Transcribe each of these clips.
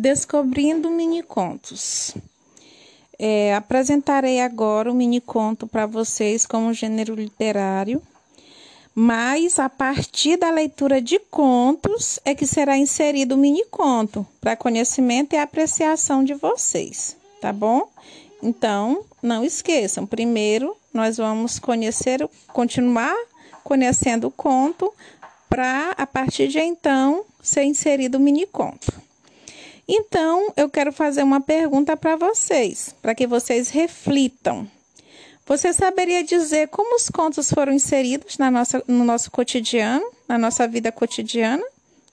Descobrindo mini contos. É, apresentarei agora o mini conto para vocês como gênero literário, mas a partir da leitura de contos é que será inserido o mini conto para conhecimento e apreciação de vocês, tá bom? Então, não esqueçam, primeiro nós vamos conhecer, continuar conhecendo o conto para a partir de então ser inserido o mini conto. Então, eu quero fazer uma pergunta para vocês, para que vocês reflitam. Você saberia dizer como os contos foram inseridos na nossa, no nosso cotidiano, na nossa vida cotidiana?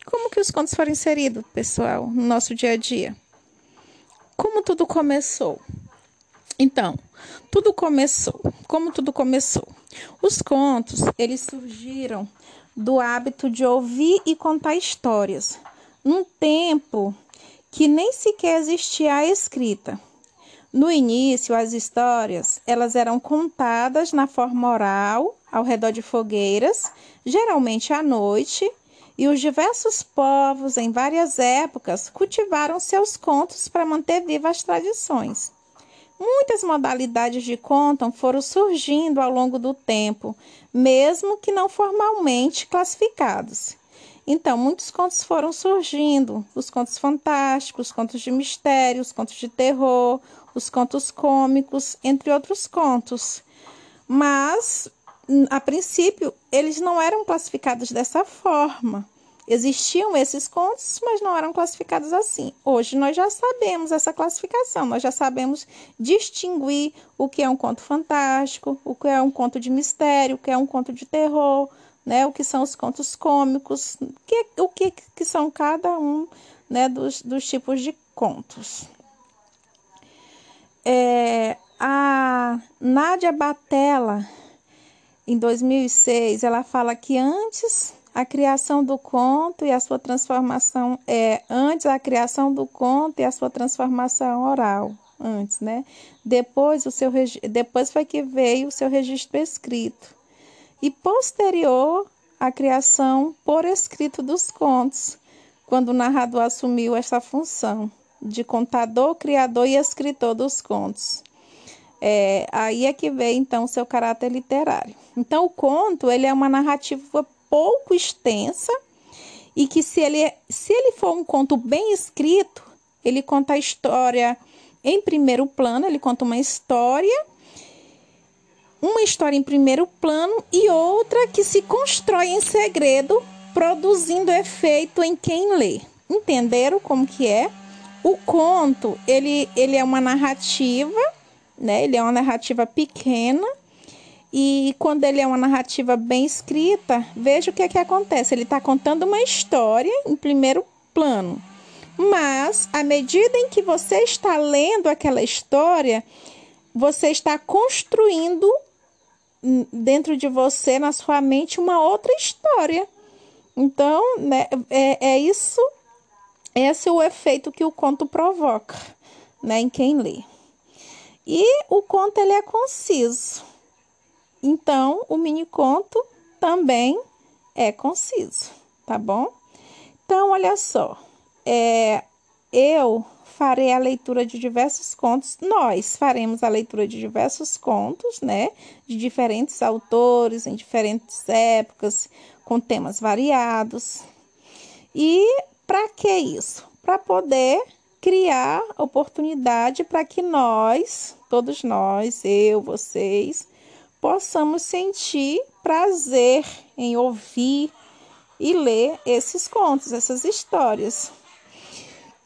Como que os contos foram inseridos, pessoal, no nosso dia a dia? Como tudo começou? Então, tudo começou. Como tudo começou? Os contos, eles surgiram do hábito de ouvir e contar histórias, num tempo que nem sequer existia a escrita. No início, as histórias, elas eram contadas na forma oral, ao redor de fogueiras, geralmente à noite, e os diversos povos em várias épocas cultivaram seus contos para manter vivas as tradições. Muitas modalidades de conto foram surgindo ao longo do tempo, mesmo que não formalmente classificados. Então, muitos contos foram surgindo: os contos fantásticos, os contos de mistério, os contos de terror, os contos cômicos, entre outros contos. Mas, a princípio, eles não eram classificados dessa forma. Existiam esses contos, mas não eram classificados assim. Hoje nós já sabemos essa classificação, nós já sabemos distinguir o que é um conto fantástico, o que é um conto de mistério, o que é um conto de terror, né, o que são os contos cômicos, que, o que, que são cada um né, dos, dos tipos de contos. É, a Nádia Batella, em 2006, ela fala que antes a criação do conto e a sua transformação é antes a criação do conto e a sua transformação oral antes, né? Depois o seu depois foi que veio o seu registro escrito e posterior à criação por escrito dos contos, quando o narrador assumiu essa função de contador, criador e escritor dos contos. É, aí é que vem então o seu caráter literário. Então o conto ele é uma narrativa pouco extensa e que se ele, se ele for um conto bem escrito, ele conta a história em primeiro plano, ele conta uma história uma história em primeiro plano e outra que se constrói em segredo, produzindo efeito em quem lê. Entenderam como que é? O conto, ele, ele é uma narrativa, né? Ele é uma narrativa pequena e quando ele é uma narrativa bem escrita, veja o que é que acontece. Ele está contando uma história em primeiro plano. Mas, à medida em que você está lendo aquela história, você está construindo dentro de você, na sua mente, uma outra história. Então, né, é, é isso, esse é o efeito que o conto provoca, né, em quem lê. E o conto ele é conciso. Então, o mini conto também é conciso, tá bom? Então, olha só, é, eu farei a leitura de diversos contos. Nós faremos a leitura de diversos contos, né? De diferentes autores, em diferentes épocas, com temas variados. E para que isso? Para poder criar oportunidade para que nós, todos nós, eu, vocês, possamos sentir prazer em ouvir e ler esses contos, essas histórias.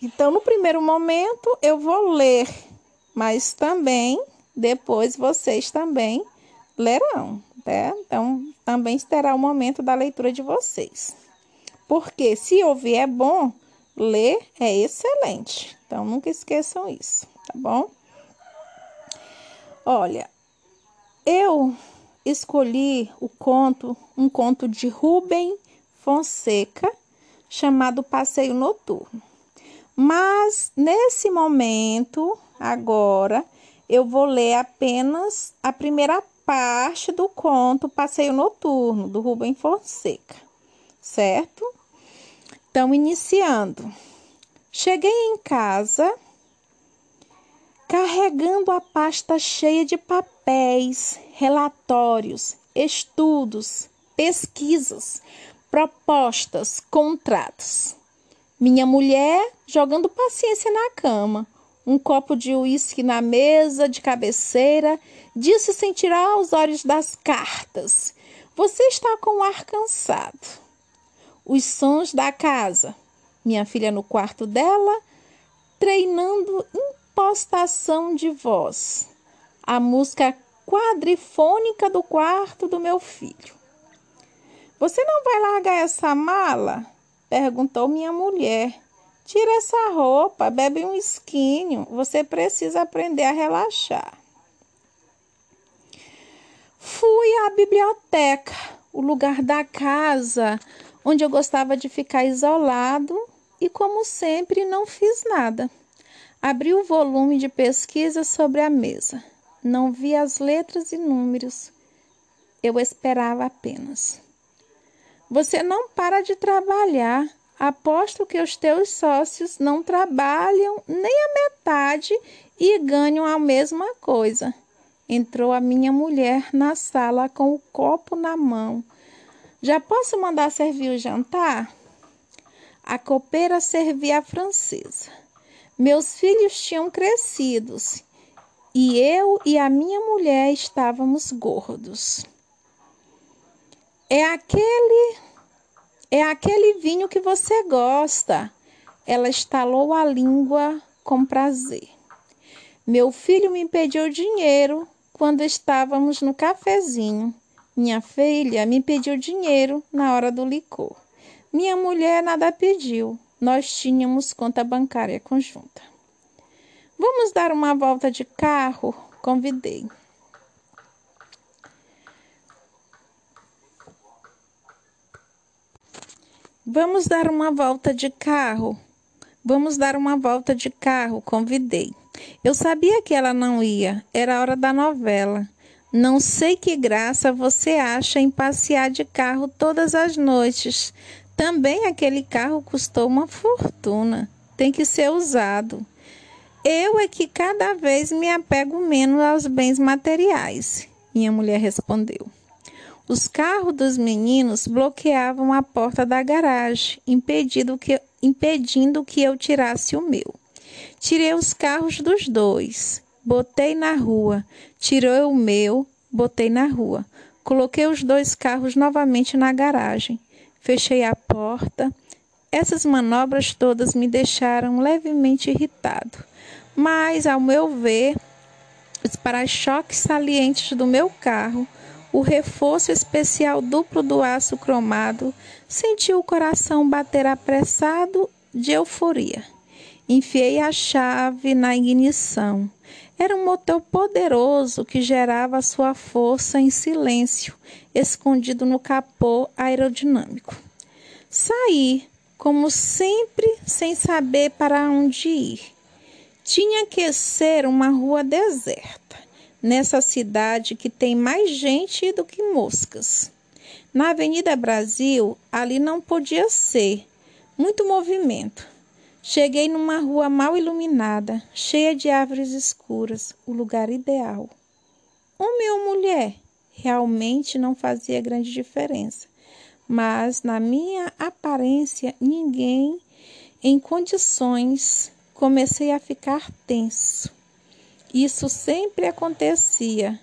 Então, no primeiro momento, eu vou ler, mas também depois vocês também lerão, né? Então, também terá o momento da leitura de vocês. Porque se ouvir é bom, ler é excelente. Então, nunca esqueçam isso, tá bom? Olha, eu escolhi o conto, um conto de Rubem Fonseca, chamado Passeio Noturno. Mas nesse momento, agora, eu vou ler apenas a primeira parte do conto Passeio Noturno, do Rubem Fonseca, certo? Então, iniciando. Cheguei em casa carregando a pasta cheia de papéis, relatórios, estudos, pesquisas, propostas, contratos. Minha mulher jogando paciência na cama, um copo de uísque na mesa de cabeceira, disse sem tirar os olhos das cartas. Você está com o ar cansado. Os sons da casa. Minha filha no quarto dela, treinando impostação de voz. A música quadrifônica do quarto do meu filho. Você não vai largar essa mala? Perguntou minha mulher. Tira essa roupa, bebe um esquinho. Você precisa aprender a relaxar. Fui à biblioteca, o lugar da casa onde eu gostava de ficar isolado e, como sempre, não fiz nada. Abri o volume de pesquisa sobre a mesa. Não vi as letras e números. Eu esperava apenas. Você não para de trabalhar. Aposto que os teus sócios não trabalham nem a metade e ganham a mesma coisa. Entrou a minha mulher na sala com o copo na mão. Já posso mandar servir o jantar? A copeira servia a francesa. Meus filhos tinham crescidos e eu e a minha mulher estávamos gordos. É aquele é aquele vinho que você gosta. Ela estalou a língua com prazer. Meu filho me pediu dinheiro quando estávamos no cafezinho. Minha filha me pediu dinheiro na hora do licor. Minha mulher nada pediu. Nós tínhamos conta bancária conjunta. Vamos dar uma volta de carro? Convidei. Vamos dar uma volta de carro? Vamos dar uma volta de carro, convidei. Eu sabia que ela não ia, era hora da novela. Não sei que graça você acha em passear de carro todas as noites. Também aquele carro custou uma fortuna. Tem que ser usado. Eu é que cada vez me apego menos aos bens materiais, minha mulher respondeu. Os carros dos meninos bloqueavam a porta da garagem, impedindo que, impedindo que eu tirasse o meu. Tirei os carros dos dois, botei na rua. Tirei o meu, botei na rua. Coloquei os dois carros novamente na garagem. Fechei a porta. Essas manobras todas me deixaram levemente irritado. Mas, ao meu ver, os para-choques salientes do meu carro o reforço especial duplo do aço cromado, senti o coração bater apressado de euforia. Enfiei a chave na ignição. Era um motor poderoso que gerava sua força em silêncio, escondido no capô aerodinâmico. Saí, como sempre, sem saber para onde ir. Tinha que ser uma rua deserta nessa cidade que tem mais gente do que moscas. Na Avenida Brasil, ali não podia ser. Muito movimento. Cheguei numa rua mal iluminada, cheia de árvores escuras, o lugar ideal. Homem ou mulher? Realmente não fazia grande diferença. Mas, na minha aparência, ninguém em condições comecei a ficar tenso. Isso sempre acontecia.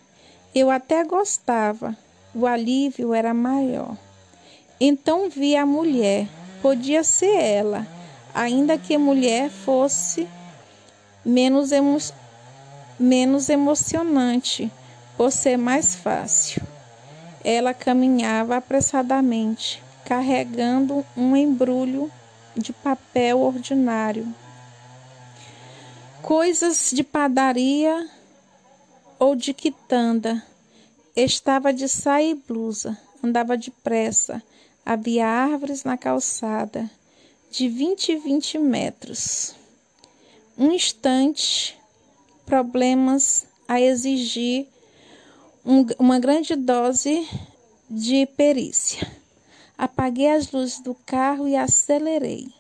Eu até gostava, o alívio era maior. Então vi a mulher, podia ser ela, ainda que mulher fosse menos, emo menos emocionante, por ser mais fácil. Ela caminhava apressadamente, carregando um embrulho de papel ordinário coisas de padaria ou de quitanda. Estava de saia e blusa, andava depressa. Havia árvores na calçada, de vinte e vinte metros. Um instante, problemas a exigir um, uma grande dose de perícia. Apaguei as luzes do carro e acelerei.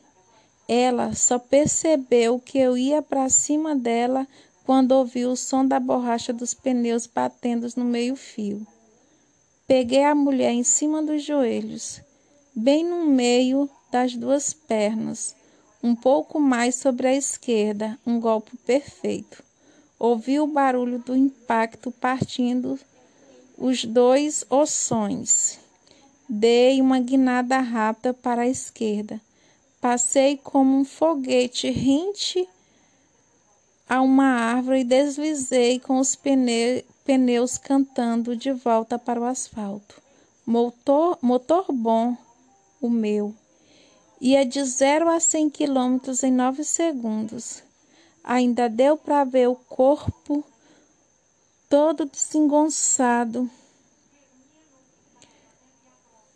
Ela só percebeu que eu ia para cima dela quando ouviu o som da borracha dos pneus batendo no meio-fio. Peguei a mulher em cima dos joelhos, bem no meio das duas pernas, um pouco mais sobre a esquerda, um golpe perfeito. Ouvi o barulho do impacto partindo os dois ossões. Dei uma guinada rápida para a esquerda. Passei como um foguete rente a uma árvore e deslizei com os pneus pneus cantando de volta para o asfalto. Motor, motor bom, o meu. Ia de 0 a 100 quilômetros em 9 segundos. Ainda deu para ver o corpo todo desengonçado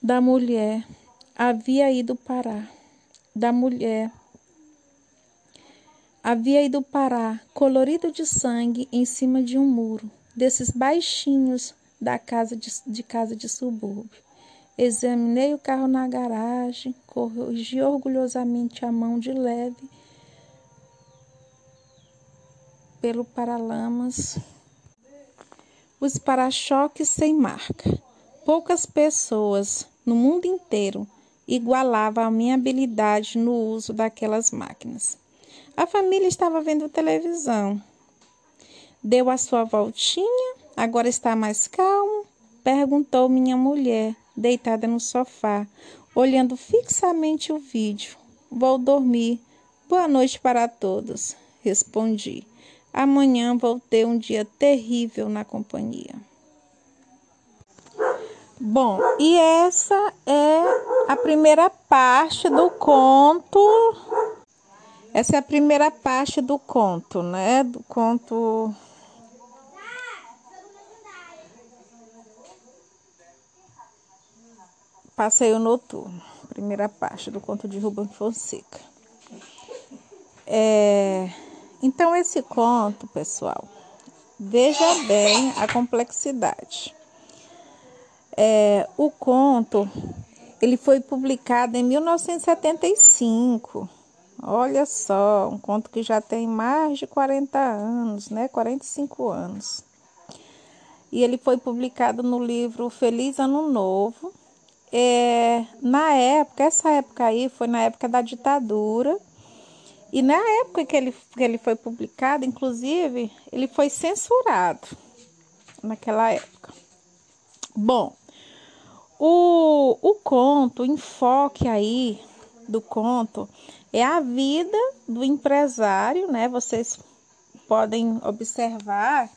da mulher. Havia ido parar. Da mulher. Havia ido parar, colorido de sangue, em cima de um muro desses baixinhos da casa de, de casa de subúrbio. Examinei o carro na garagem, corrigi orgulhosamente a mão de leve pelo paralamas, os para-choques sem marca. Poucas pessoas no mundo inteiro igualavam a minha habilidade no uso daquelas máquinas. A família estava vendo televisão Deu a sua voltinha, agora está mais calmo? Perguntou minha mulher, deitada no sofá, olhando fixamente o vídeo. Vou dormir. Boa noite para todos, respondi. Amanhã vou ter um dia terrível na companhia. Bom, e essa é a primeira parte do conto. Essa é a primeira parte do conto, né? Do conto Passeio Noturno, primeira parte do conto de Rubem Fonseca. É, então, esse conto, pessoal, veja bem a complexidade. É, o conto, ele foi publicado em 1975. Olha só, um conto que já tem mais de 40 anos, né? 45 anos. E ele foi publicado no livro Feliz Ano Novo, é, na época, essa época aí foi na época da ditadura. E na época que ele, que ele foi publicado, inclusive, ele foi censurado naquela época. Bom, o, o conto, o enfoque aí do conto é a vida do empresário, né? Vocês podem observar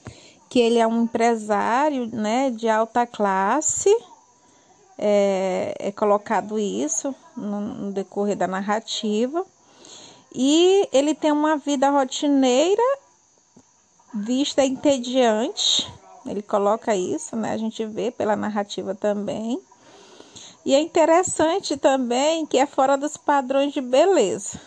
que ele é um empresário, né, de alta classe, é, é colocado isso no, no decorrer da narrativa. E ele tem uma vida rotineira, vista entediante. Ele coloca isso, né? A gente vê pela narrativa também. E é interessante também que é fora dos padrões de beleza.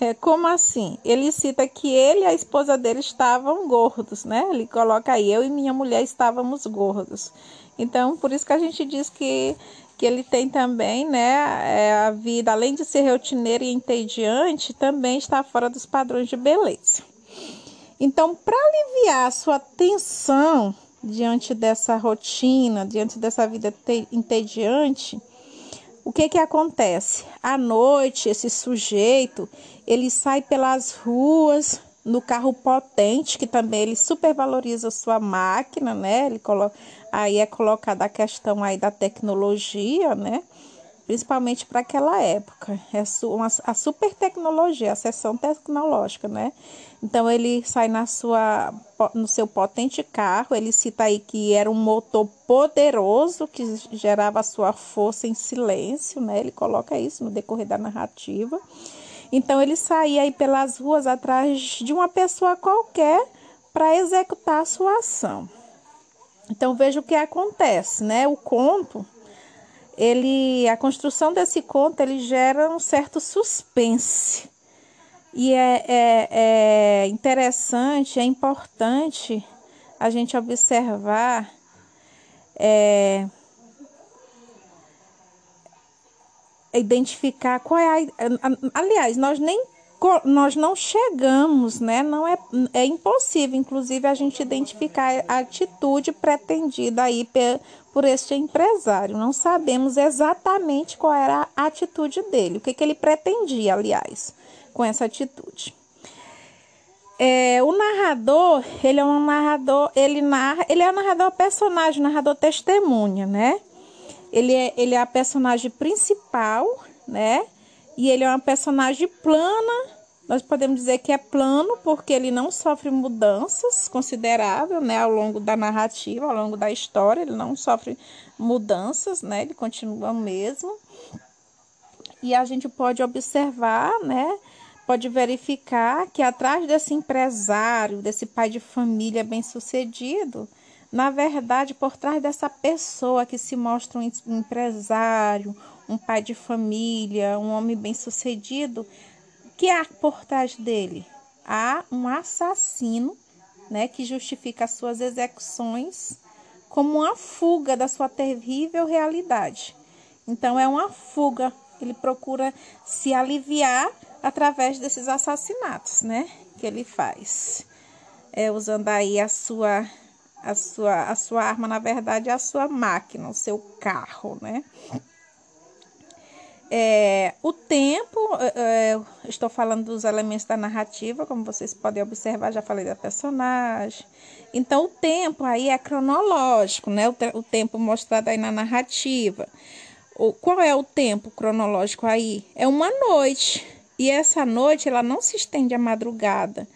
É, como assim? Ele cita que ele e a esposa dele estavam gordos, né? Ele coloca aí, eu e minha mulher estávamos gordos. Então, por isso que a gente diz que, que ele tem também, né, é, a vida, além de ser rotineira e entediante, também está fora dos padrões de beleza. Então, para aliviar a sua tensão diante dessa rotina, diante dessa vida entediante, o que que acontece? À noite, esse sujeito, ele sai pelas ruas no carro potente, que também ele supervaloriza sua máquina, né? Ele coloca, aí é colocada a questão aí da tecnologia, né? Principalmente para aquela época, é uma, a super tecnologia, a seção tecnológica, né? Então ele sai na sua, no seu potente carro, ele cita aí que era um motor poderoso que gerava sua força em silêncio, né? Ele coloca isso no decorrer da narrativa. Então ele saía aí pelas ruas atrás de uma pessoa qualquer para executar a sua ação. Então veja o que acontece, né? O conto, ele, a construção desse conto, ele gera um certo suspense. E é, é, é interessante, é importante a gente observar é, identificar qual é a. Aliás, nós nem nós não chegamos, né? Não é, é impossível, inclusive, a gente identificar a atitude pretendida aí por este empresário. Não sabemos exatamente qual era a atitude dele, o que, que ele pretendia, aliás, com essa atitude. É, o narrador, ele é um narrador, ele narra, ele é um narrador personagem, narrador testemunha, né? Ele é, ele é a personagem principal, né? E ele é uma personagem plana. Nós podemos dizer que é plano porque ele não sofre mudanças consideráveis, né, ao longo da narrativa, ao longo da história, ele não sofre mudanças, né? Ele continua o mesmo. E a gente pode observar, né, pode verificar que atrás desse empresário, desse pai de família bem-sucedido, na verdade, por trás dessa pessoa que se mostra um empresário, um pai de família, um homem bem-sucedido, que há por trás dele? Há um assassino, né, que justifica as suas execuções como uma fuga da sua terrível realidade. Então é uma fuga, ele procura se aliviar através desses assassinatos, né, que ele faz. É, usando aí a sua a sua a sua arma, na verdade, a sua máquina, o seu carro, né? É, o tempo, é, é, estou falando dos elementos da narrativa, como vocês podem observar, já falei da personagem. Então, o tempo aí é cronológico, né? O, o tempo mostrado aí na narrativa. O, qual é o tempo cronológico aí? É uma noite. E essa noite, ela não se estende à madrugada,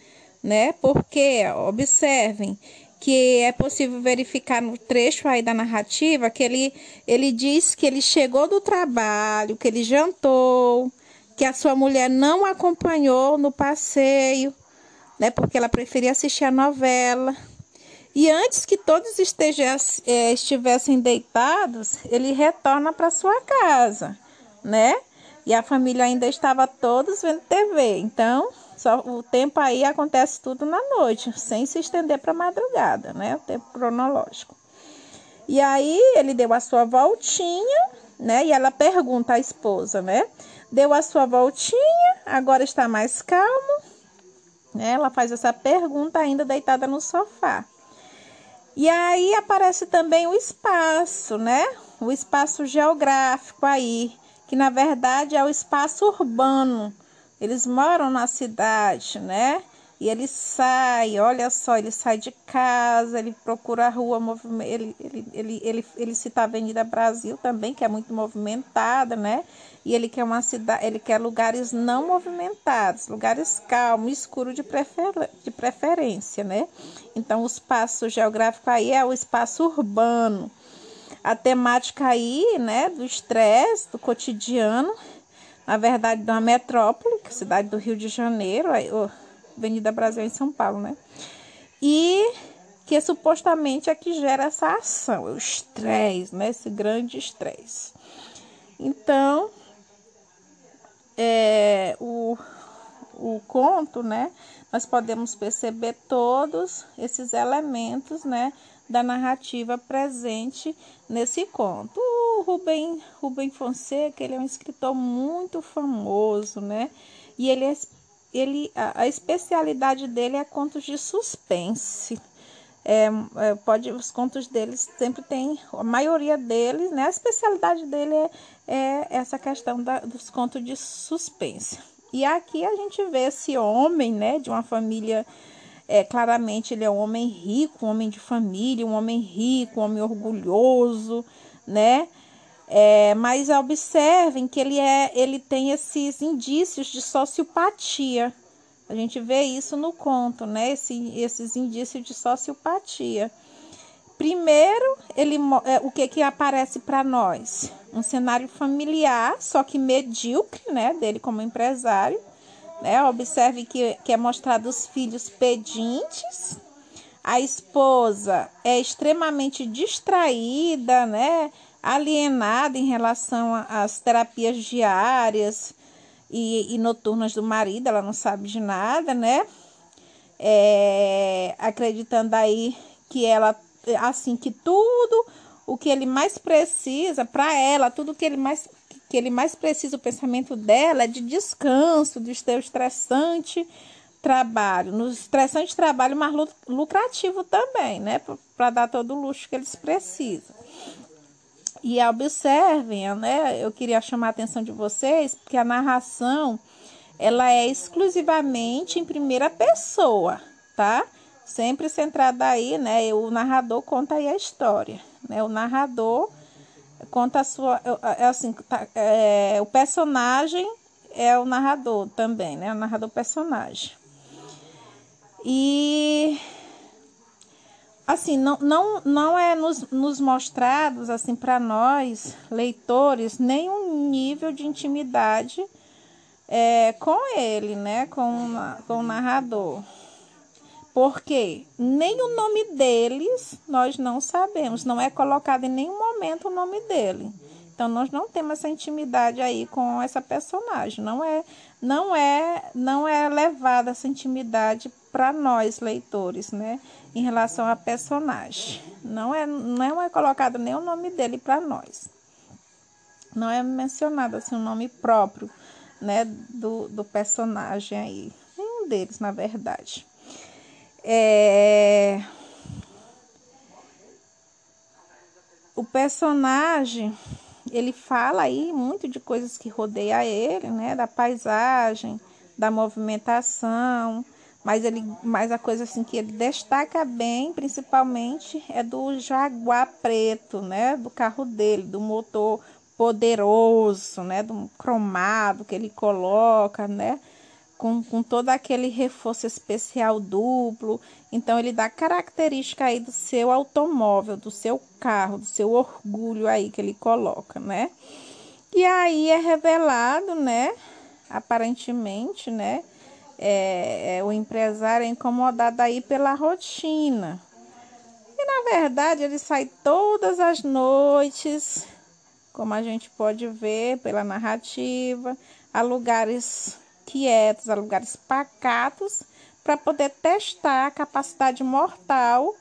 né? Porque, observem, que é possível verificar no trecho aí da narrativa que ele, ele diz que ele chegou do trabalho, que ele jantou, que a sua mulher não acompanhou no passeio, né, porque ela preferia assistir a novela. E antes que todos estejam, é, estivessem deitados, ele retorna para sua casa, né? E a família ainda estava todos vendo TV. Então, só o tempo aí acontece tudo na noite, sem se estender para madrugada, né? O tempo cronológico. E aí ele deu a sua voltinha, né? E ela pergunta à esposa, né? Deu a sua voltinha, agora está mais calmo. Né? Ela faz essa pergunta ainda deitada no sofá. E aí aparece também o espaço, né? O espaço geográfico aí, que na verdade é o espaço urbano eles moram na cidade, né? E ele sai, olha só, ele sai de casa, ele procura a rua, ele, ele, ele, ele, ele cita a Avenida Brasil também, que é muito movimentada, né? E ele quer uma cidade, ele quer lugares não movimentados, lugares calmos, escuros de, prefer, de preferência, né? Então, o espaço geográfico aí é o espaço urbano. A temática aí, né, do estresse, do cotidiano, na verdade, de uma metrópole, é cidade do Rio de Janeiro, Avenida Brasil em São Paulo, né? E que supostamente é que gera essa ação, o estresse, né? Esse grande estresse. Então, é, o, o conto, né? Nós podemos perceber todos esses elementos, né? Da narrativa presente nesse conto. O Rubem, Rubem Fonseca, ele é um escritor muito famoso, né? E ele, é, ele a, a especialidade dele é contos de suspense. É, é, pode, os contos deles sempre tem, a maioria deles, né? A especialidade dele é, é essa questão da, dos contos de suspense. E aqui a gente vê esse homem, né, de uma família é, claramente ele é um homem rico, um homem de família, um homem rico, um homem orgulhoso, né? É, mas observem que ele, é, ele tem esses indícios de sociopatia. A gente vê isso no conto, né? Esse, esses indícios de sociopatia. Primeiro, ele, é, o que, que aparece para nós? Um cenário familiar, só que medíocre, né? Dele como empresário. Né? Observe que, que é mostrado os filhos pedintes. A esposa é extremamente distraída, né? alienada em relação às terapias diárias e, e, noturnas do marido, ela não sabe de nada, né? É, acreditando aí que ela, assim, que tudo o que ele mais precisa para ela, tudo que ele mais que ele mais precisa, o pensamento dela é de descanso do seu estressante trabalho, no estressante trabalho mais lucrativo também, né? Para dar todo o luxo que eles precisam. E observem, né? Eu queria chamar a atenção de vocês, porque a narração ela é exclusivamente em primeira pessoa, tá? Sempre centrada aí, né? O narrador conta aí a história, né? O narrador conta a sua, é assim, tá, é, o personagem é o narrador também, né? O narrador personagem. E assim, não, não, não é nos, nos mostrados assim para nós, leitores, nenhum nível de intimidade é, com ele, né? Com, com o narrador. Porque nem o nome deles nós não sabemos, não é colocado em nenhum momento o nome dele. Então nós não temos essa intimidade aí com essa personagem, não é não é não é levada essa intimidade para nós leitores, né, em relação a personagem. Não é não é colocado nem o nome dele para nós. Não é mencionado assim o nome próprio, né, do, do personagem aí, nenhum deles, na verdade. É... O personagem ele fala aí muito de coisas que rodeia ele, né, da paisagem, da movimentação, mas ele, mas a coisa assim que ele destaca bem, principalmente, é do Jaguar preto, né, do carro dele, do motor poderoso, né, do cromado que ele coloca, né, com, com todo aquele reforço especial duplo. Então, ele dá característica aí do seu automóvel, do seu carro, do seu orgulho aí que ele coloca, né? E aí é revelado, né? Aparentemente, né? É, é, o empresário é incomodado aí pela rotina. E na verdade ele sai todas as noites, como a gente pode ver pela narrativa, a lugares quietos, a lugares pacatos, para poder testar a capacidade mortal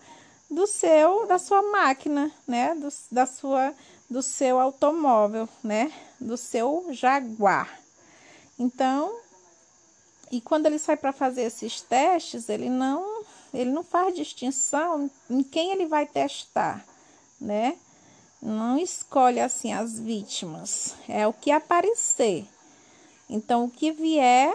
do seu, da sua máquina, né, do, da sua, do seu automóvel, né, do seu Jaguar. Então, e quando ele sai para fazer esses testes, ele não, ele não faz distinção em quem ele vai testar, né? Não escolhe assim as vítimas, é o que aparecer. Então, o que vier,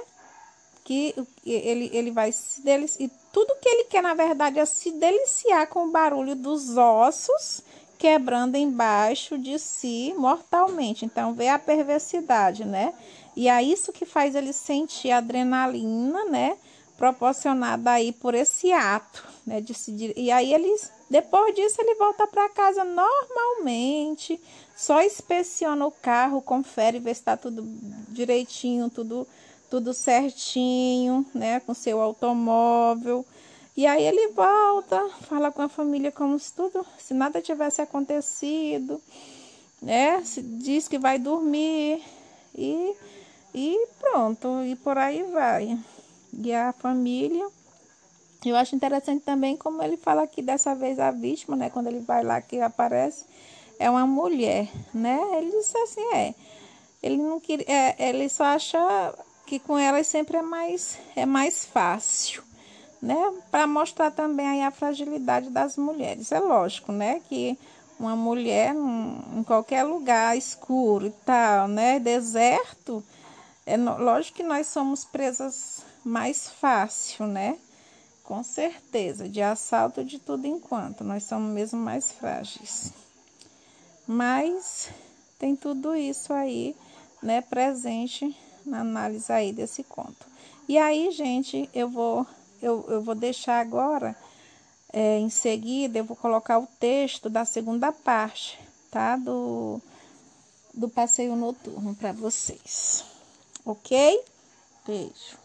que ele, ele vai se deliciar. E tudo que ele quer, na verdade, é se deliciar com o barulho dos ossos quebrando embaixo de si mortalmente. Então, vê a perversidade, né? E é isso que faz ele sentir adrenalina, né? Proporcionada aí por esse ato, né? De se, e aí ele, depois disso, ele volta para casa normalmente só inspeciona o carro, confere, vê se está tudo direitinho, tudo, tudo certinho, né? Com seu automóvel. E aí ele volta, fala com a família como se tudo, se nada tivesse acontecido, né? Se diz que vai dormir e, e pronto, e por aí vai. E a família. Eu acho interessante também como ele fala aqui dessa vez a vítima, né? Quando ele vai lá que aparece é uma mulher, né? Ele disse assim, é. Ele não queria, é, ele só acha que com ela sempre é mais é mais fácil, né? Para mostrar também aí a fragilidade das mulheres. É lógico, né, que uma mulher em qualquer lugar escuro e tal, né, deserto, é lógico que nós somos presas mais fácil, né? Com certeza, de assalto de tudo enquanto, nós somos mesmo mais frágeis. Mas tem tudo isso aí, né, presente na análise aí desse conto. E aí, gente, eu vou eu, eu vou deixar agora é, em seguida eu vou colocar o texto da segunda parte, tá? Do do passeio noturno para vocês. OK? Beijo.